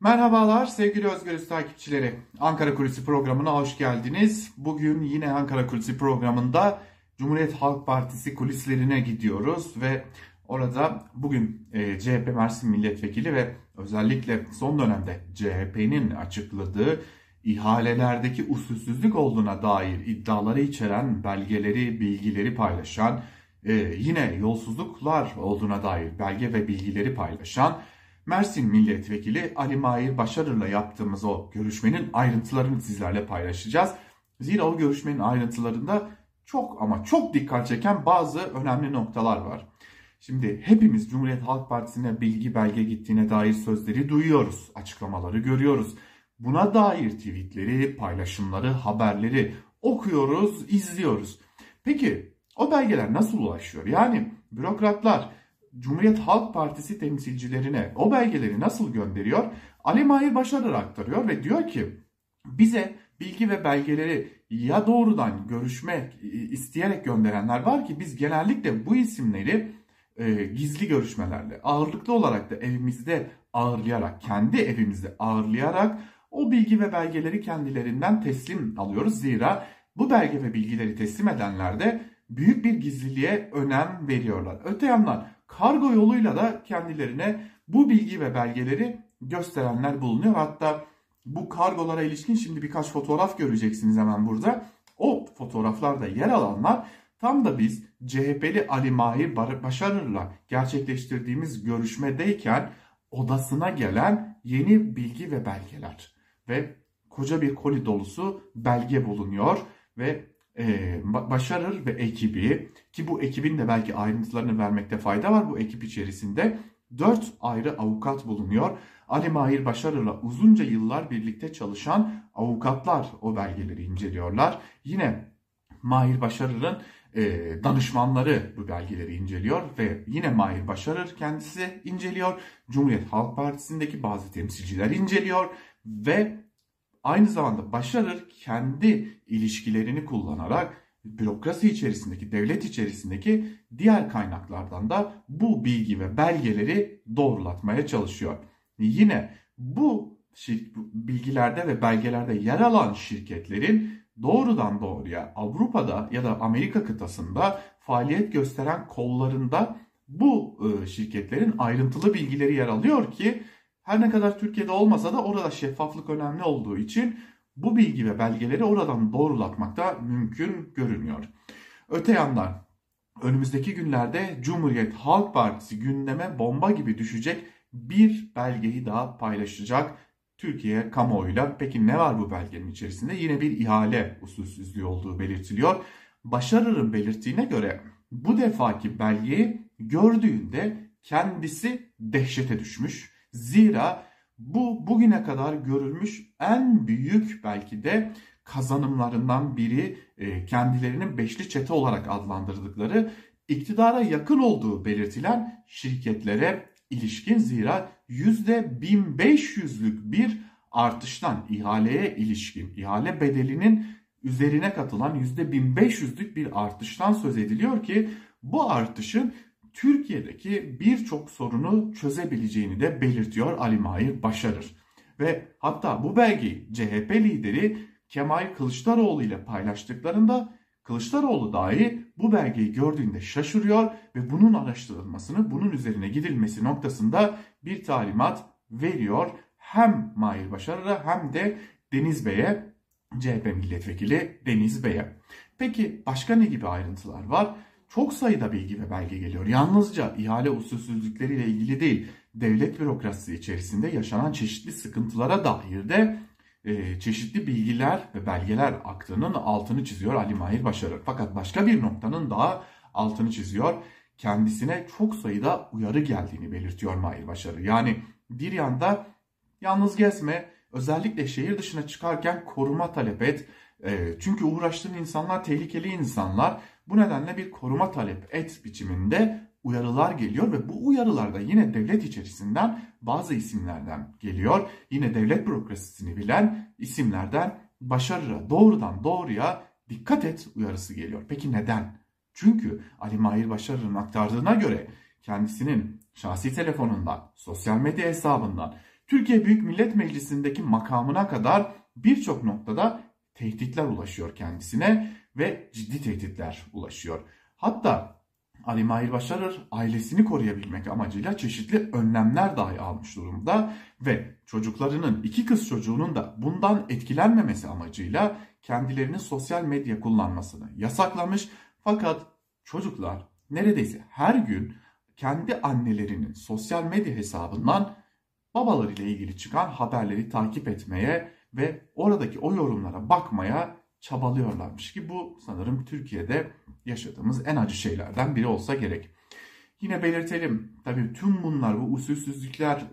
Merhabalar sevgili Özgürüz takipçileri. Ankara Kulisi programına hoş geldiniz. Bugün yine Ankara Kulisi programında Cumhuriyet Halk Partisi kulislerine gidiyoruz ve orada bugün e, CHP Mersin Milletvekili ve özellikle son dönemde CHP'nin açıkladığı ihalelerdeki usulsüzlük olduğuna dair iddiaları içeren belgeleri, bilgileri paylaşan, e, yine yolsuzluklar olduğuna dair belge ve bilgileri paylaşan Mersin Milletvekili Ali Mahir Başarır'la yaptığımız o görüşmenin ayrıntılarını sizlerle paylaşacağız. Zira o görüşmenin ayrıntılarında çok ama çok dikkat çeken bazı önemli noktalar var. Şimdi hepimiz Cumhuriyet Halk Partisi'ne bilgi belge gittiğine dair sözleri duyuyoruz, açıklamaları görüyoruz. Buna dair tweetleri, paylaşımları, haberleri okuyoruz, izliyoruz. Peki o belgeler nasıl ulaşıyor? Yani bürokratlar Cumhuriyet Halk Partisi temsilcilerine o belgeleri nasıl gönderiyor? Ali Mahir Başarır aktarıyor ve diyor ki bize bilgi ve belgeleri ya doğrudan görüşme isteyerek gönderenler var ki biz genellikle bu isimleri e, gizli görüşmelerle ağırlıklı olarak da evimizde ağırlayarak kendi evimizde ağırlayarak o bilgi ve belgeleri kendilerinden teslim alıyoruz. Zira bu belge ve bilgileri teslim edenler de büyük bir gizliliğe önem veriyorlar. Öte yandan kargo yoluyla da kendilerine bu bilgi ve belgeleri gösterenler bulunuyor. Hatta bu kargolara ilişkin şimdi birkaç fotoğraf göreceksiniz hemen burada. O fotoğraflarda yer alanlar tam da biz CHP'li Ali Mahir Başarır'la gerçekleştirdiğimiz görüşmedeyken odasına gelen yeni bilgi ve belgeler ve koca bir koli dolusu belge bulunuyor ve e, başarır ve ekibi ki bu ekibin de belki ayrıntılarını vermekte fayda var bu ekip içerisinde dört ayrı avukat bulunuyor. Ali Mahir Başarır'la uzunca yıllar birlikte çalışan avukatlar o belgeleri inceliyorlar. Yine Mahir Başarır'ın e, danışmanları bu belgeleri inceliyor ve yine Mahir Başarır kendisi inceliyor. Cumhuriyet Halk Partisi'ndeki bazı temsilciler inceliyor ve aynı zamanda başarır kendi ilişkilerini kullanarak bürokrasi içerisindeki, devlet içerisindeki diğer kaynaklardan da bu bilgi ve belgeleri doğrulatmaya çalışıyor. Yine bu bilgilerde ve belgelerde yer alan şirketlerin doğrudan doğruya Avrupa'da ya da Amerika kıtasında faaliyet gösteren kollarında bu ıı, şirketlerin ayrıntılı bilgileri yer alıyor ki her ne kadar Türkiye'de olmasa da orada şeffaflık önemli olduğu için bu bilgi ve belgeleri oradan doğrulatmak da mümkün görünüyor. Öte yandan önümüzdeki günlerde Cumhuriyet Halk Partisi gündeme bomba gibi düşecek bir belgeyi daha paylaşacak Türkiye kamuoyuyla. Peki ne var bu belgenin içerisinde? Yine bir ihale usulsüzlüğü olduğu belirtiliyor. Başarır'ın belirttiğine göre bu defaki belgeyi gördüğünde kendisi dehşete düşmüş Zira bu bugüne kadar görülmüş en büyük belki de kazanımlarından biri e, kendilerinin beşli çete olarak adlandırdıkları iktidara yakın olduğu belirtilen şirketlere ilişkin zira %1500'lük bir artıştan ihaleye ilişkin ihale bedelinin üzerine katılan %1500'lük bir artıştan söz ediliyor ki bu artışın Türkiye'deki birçok sorunu çözebileceğini de belirtiyor Ali Mahir Başarır. Ve hatta bu belgeyi CHP lideri Kemal Kılıçdaroğlu ile paylaştıklarında Kılıçdaroğlu dahi bu belgeyi gördüğünde şaşırıyor ve bunun araştırılmasını, bunun üzerine gidilmesi noktasında bir talimat veriyor. Hem Mahir Başarır'a hem de Deniz Bey'e, CHP milletvekili Deniz Bey'e. Peki başka ne gibi ayrıntılar var? Çok sayıda bilgi ve belge geliyor. Yalnızca ihale usulsüzlükleriyle ilgili değil, devlet bürokrasisi içerisinde yaşanan çeşitli sıkıntılara dair de e, çeşitli bilgiler ve belgeler aktığının altını çiziyor Ali Mahir Başarır. Fakat başka bir noktanın daha altını çiziyor. Kendisine çok sayıda uyarı geldiğini belirtiyor Mahir Başarır. Yani bir yanda yalnız gezme, özellikle şehir dışına çıkarken koruma talep et. E, çünkü uğraştığın insanlar tehlikeli insanlar bu nedenle bir koruma talep et biçiminde uyarılar geliyor ve bu uyarılar da yine devlet içerisinden bazı isimlerden geliyor. Yine devlet bürokrasisini bilen isimlerden başarıra doğrudan doğruya dikkat et uyarısı geliyor. Peki neden? Çünkü Ali Mahir Başarır'ın aktardığına göre kendisinin şahsi telefonundan, sosyal medya hesabından Türkiye Büyük Millet Meclisi'ndeki makamına kadar birçok noktada tehditler ulaşıyor kendisine ve ciddi tehditler ulaşıyor. Hatta Ali Mahir Başarır ailesini koruyabilmek amacıyla çeşitli önlemler dahi almış durumda ve çocuklarının iki kız çocuğunun da bundan etkilenmemesi amacıyla kendilerinin sosyal medya kullanmasını yasaklamış. Fakat çocuklar neredeyse her gün kendi annelerinin sosyal medya hesabından babalarıyla ilgili çıkan haberleri takip etmeye ve oradaki o yorumlara bakmaya çabalıyorlarmış ki bu sanırım Türkiye'de yaşadığımız en acı şeylerden biri olsa gerek. Yine belirtelim tabii tüm bunlar bu usulsüzlükler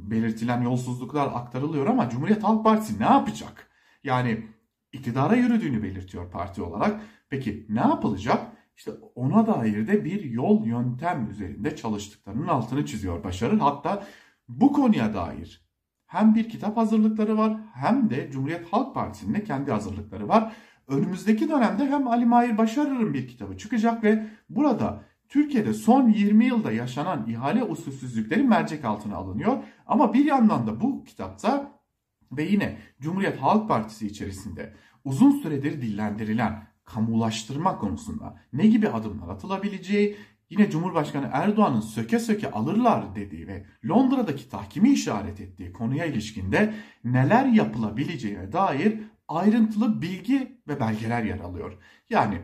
belirtilen yolsuzluklar aktarılıyor ama Cumhuriyet Halk Partisi ne yapacak? Yani iktidara yürüdüğünü belirtiyor parti olarak. Peki ne yapılacak? İşte ona dair de bir yol yöntem üzerinde çalıştıklarının altını çiziyor Başarı. Hatta bu konuya dair hem bir kitap hazırlıkları var hem de Cumhuriyet Halk Partisi'nin de kendi hazırlıkları var. Önümüzdeki dönemde hem Ali Mahir Başarır'ın bir kitabı çıkacak ve burada Türkiye'de son 20 yılda yaşanan ihale usulsüzlükleri mercek altına alınıyor. Ama bir yandan da bu kitapta ve yine Cumhuriyet Halk Partisi içerisinde uzun süredir dillendirilen kamulaştırma konusunda ne gibi adımlar atılabileceği, yine Cumhurbaşkanı Erdoğan'ın söke söke alırlar dediği ve Londra'daki tahkimi işaret ettiği konuya ilişkinde neler yapılabileceğine dair ayrıntılı bilgi ve belgeler yer alıyor. Yani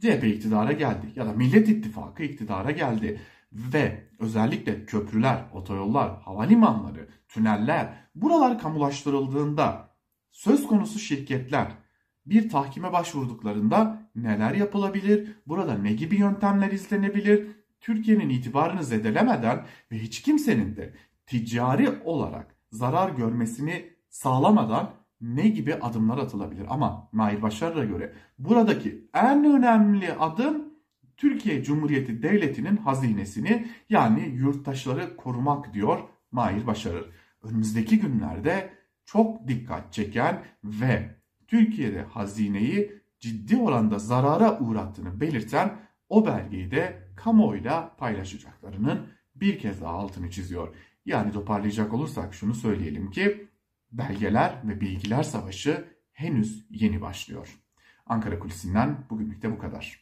CHP iktidara geldi ya da Millet İttifakı iktidara geldi ve özellikle köprüler, otoyollar, havalimanları, tüneller buralar kamulaştırıldığında söz konusu şirketler bir tahkime başvurduklarında neler yapılabilir? Burada ne gibi yöntemler izlenebilir? Türkiye'nin itibarını zedelemeden ve hiç kimsenin de ticari olarak zarar görmesini sağlamadan ne gibi adımlar atılabilir? Ama Mahir Başarır'a göre buradaki en önemli adım Türkiye Cumhuriyeti Devleti'nin hazinesini yani yurttaşları korumak diyor Mahir Başarır. Önümüzdeki günlerde çok dikkat çeken ve Türkiye'de hazineyi ciddi oranda zarara uğrattığını belirten o belgeyi de kamuoyuyla paylaşacaklarının bir kez daha altını çiziyor. Yani toparlayacak olursak şunu söyleyelim ki belgeler ve bilgiler savaşı henüz yeni başlıyor. Ankara Kulisi'nden bugünlük de bu kadar.